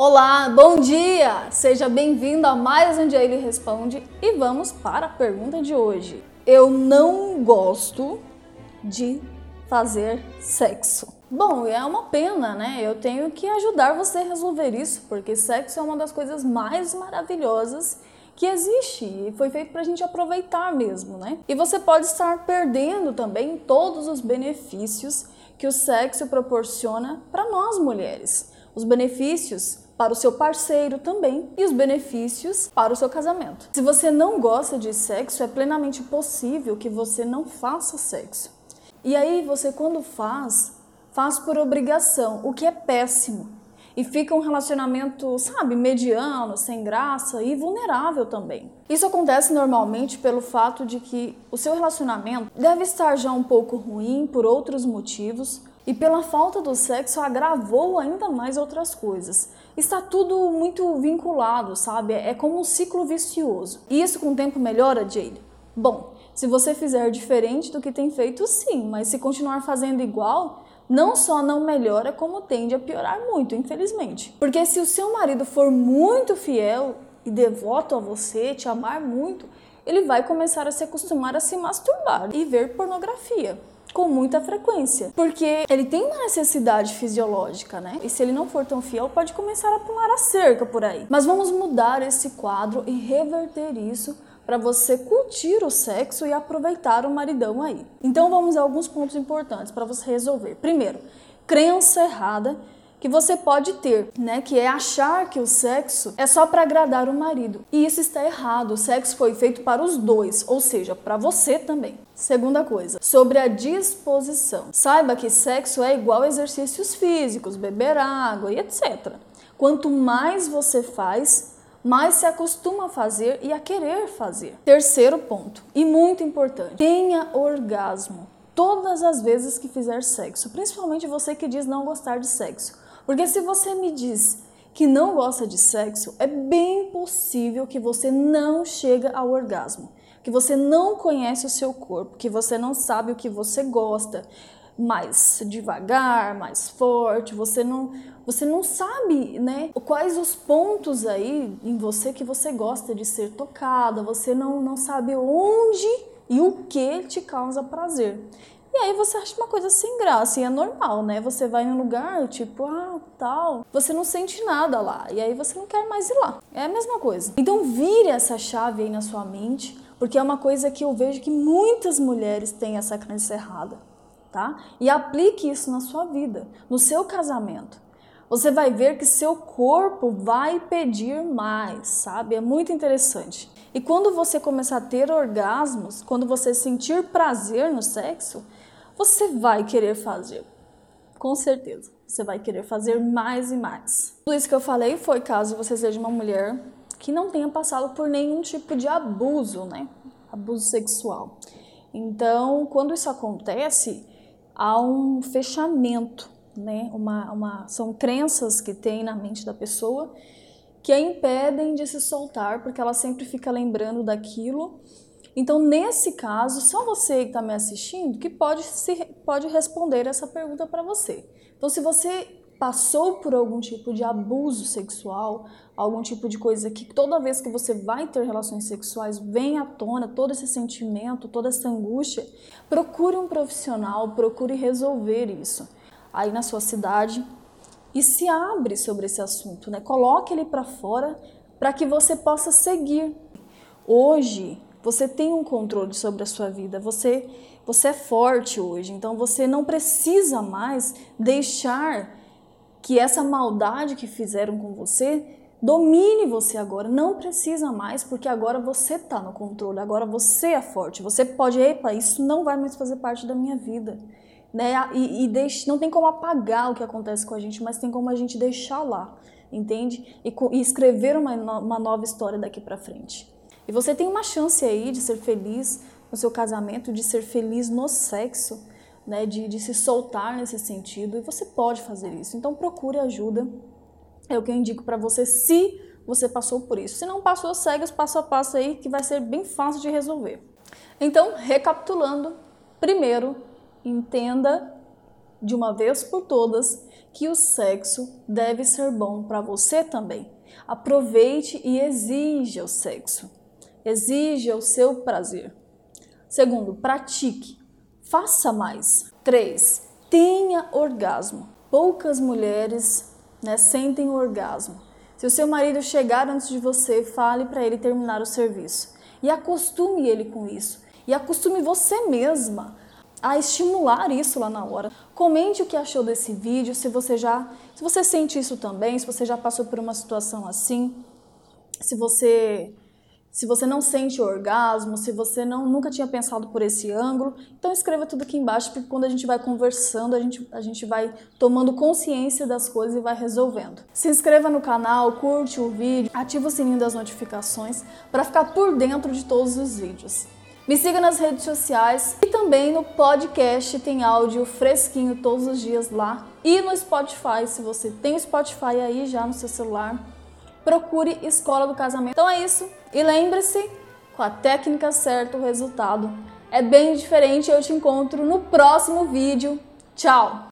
Olá, bom dia! Seja bem-vindo a mais um Dia Ele Responde e vamos para a pergunta de hoje. Eu não gosto de fazer sexo. Bom, é uma pena, né? Eu tenho que ajudar você a resolver isso, porque sexo é uma das coisas mais maravilhosas que existe e foi feito para a gente aproveitar mesmo, né? E você pode estar perdendo também todos os benefícios que o sexo proporciona para nós mulheres. Os benefícios para o seu parceiro também e os benefícios para o seu casamento. Se você não gosta de sexo, é plenamente possível que você não faça sexo. E aí você quando faz, faz por obrigação, o que é péssimo. E fica um relacionamento, sabe, mediano, sem graça e vulnerável também. Isso acontece normalmente pelo fato de que o seu relacionamento deve estar já um pouco ruim por outros motivos, e pela falta do sexo agravou ainda mais outras coisas. Está tudo muito vinculado, sabe? É como um ciclo vicioso. E isso com o tempo melhora, Jade? Bom, se você fizer diferente do que tem feito, sim, mas se continuar fazendo igual, não só não melhora, como tende a piorar muito, infelizmente. Porque se o seu marido for muito fiel e devoto a você, te amar muito, ele vai começar a se acostumar a se masturbar e ver pornografia com muita frequência, porque ele tem uma necessidade fisiológica, né? E se ele não for tão fiel, pode começar a pular a cerca por aí. Mas vamos mudar esse quadro e reverter isso para você curtir o sexo e aproveitar o maridão aí. Então vamos a alguns pontos importantes para você resolver. Primeiro, crença errada que você pode ter, né? Que é achar que o sexo é só para agradar o marido. E isso está errado. O sexo foi feito para os dois, ou seja, para você também. Segunda coisa, sobre a disposição. Saiba que sexo é igual a exercícios físicos, beber água e etc. Quanto mais você faz, mais se acostuma a fazer e a querer fazer. Terceiro ponto, e muito importante, tenha orgasmo todas as vezes que fizer sexo, principalmente você que diz não gostar de sexo. Porque se você me diz que não gosta de sexo, é bem possível que você não chega ao orgasmo, que você não conhece o seu corpo, que você não sabe o que você gosta, mais devagar, mais forte, você não, você não sabe, né, quais os pontos aí em você que você gosta de ser tocada, você não, não sabe onde e o que te causa prazer. E aí você acha uma coisa sem graça e é normal, né? Você vai em um lugar, tipo, ah, tal, você não sente nada lá e aí você não quer mais ir lá. É a mesma coisa. Então vire essa chave aí na sua mente, porque é uma coisa que eu vejo que muitas mulheres têm essa crença errada, tá? E aplique isso na sua vida, no seu casamento. Você vai ver que seu corpo vai pedir mais, sabe? É muito interessante. E quando você começar a ter orgasmos, quando você sentir prazer no sexo, você vai querer fazer. Com certeza. Você vai querer fazer mais e mais. Tudo isso que eu falei foi caso você seja uma mulher que não tenha passado por nenhum tipo de abuso, né? Abuso sexual. Então, quando isso acontece, há um fechamento, né? Uma, uma, são crenças que tem na mente da pessoa que a impedem de se soltar, porque ela sempre fica lembrando daquilo então, nesse caso, só você que está me assistindo que pode, se, pode responder essa pergunta para você. Então, se você passou por algum tipo de abuso sexual, algum tipo de coisa que toda vez que você vai ter relações sexuais vem à tona todo esse sentimento, toda essa angústia, procure um profissional, procure resolver isso aí na sua cidade e se abre sobre esse assunto, né? Coloque ele para fora para que você possa seguir. Hoje, você tem um controle sobre a sua vida. Você, você é forte hoje. Então você não precisa mais deixar que essa maldade que fizeram com você domine você agora. Não precisa mais, porque agora você está no controle. Agora você é forte. Você pode, epa, isso não vai mais fazer parte da minha vida. Né? E, e deixe, não tem como apagar o que acontece com a gente, mas tem como a gente deixar lá, entende? E, e escrever uma, uma nova história daqui para frente. E você tem uma chance aí de ser feliz no seu casamento, de ser feliz no sexo, né? de, de se soltar nesse sentido, e você pode fazer isso. Então procure ajuda, é o que eu indico para você se você passou por isso. Se não passou, segue os passo a passo aí que vai ser bem fácil de resolver. Então, recapitulando, primeiro, entenda de uma vez por todas que o sexo deve ser bom para você também. Aproveite e exija o sexo. Exija o seu prazer. Segundo, pratique. Faça mais. 3. Tenha orgasmo. Poucas mulheres né, sentem orgasmo. Se o seu marido chegar antes de você, fale para ele terminar o serviço. E acostume ele com isso. E acostume você mesma a estimular isso lá na hora. Comente o que achou desse vídeo, se você já, se você sente isso também, se você já passou por uma situação assim, se você se você não sente orgasmo, se você não nunca tinha pensado por esse ângulo, então escreva tudo aqui embaixo, porque quando a gente vai conversando, a gente, a gente vai tomando consciência das coisas e vai resolvendo. Se inscreva no canal, curte o vídeo, ativa o sininho das notificações para ficar por dentro de todos os vídeos. Me siga nas redes sociais e também no podcast, tem áudio fresquinho todos os dias lá. E no Spotify, se você tem o Spotify aí já no seu celular, procure Escola do Casamento. Então é isso. E lembre-se, com a técnica certa, o resultado é bem diferente. Eu te encontro no próximo vídeo. Tchau!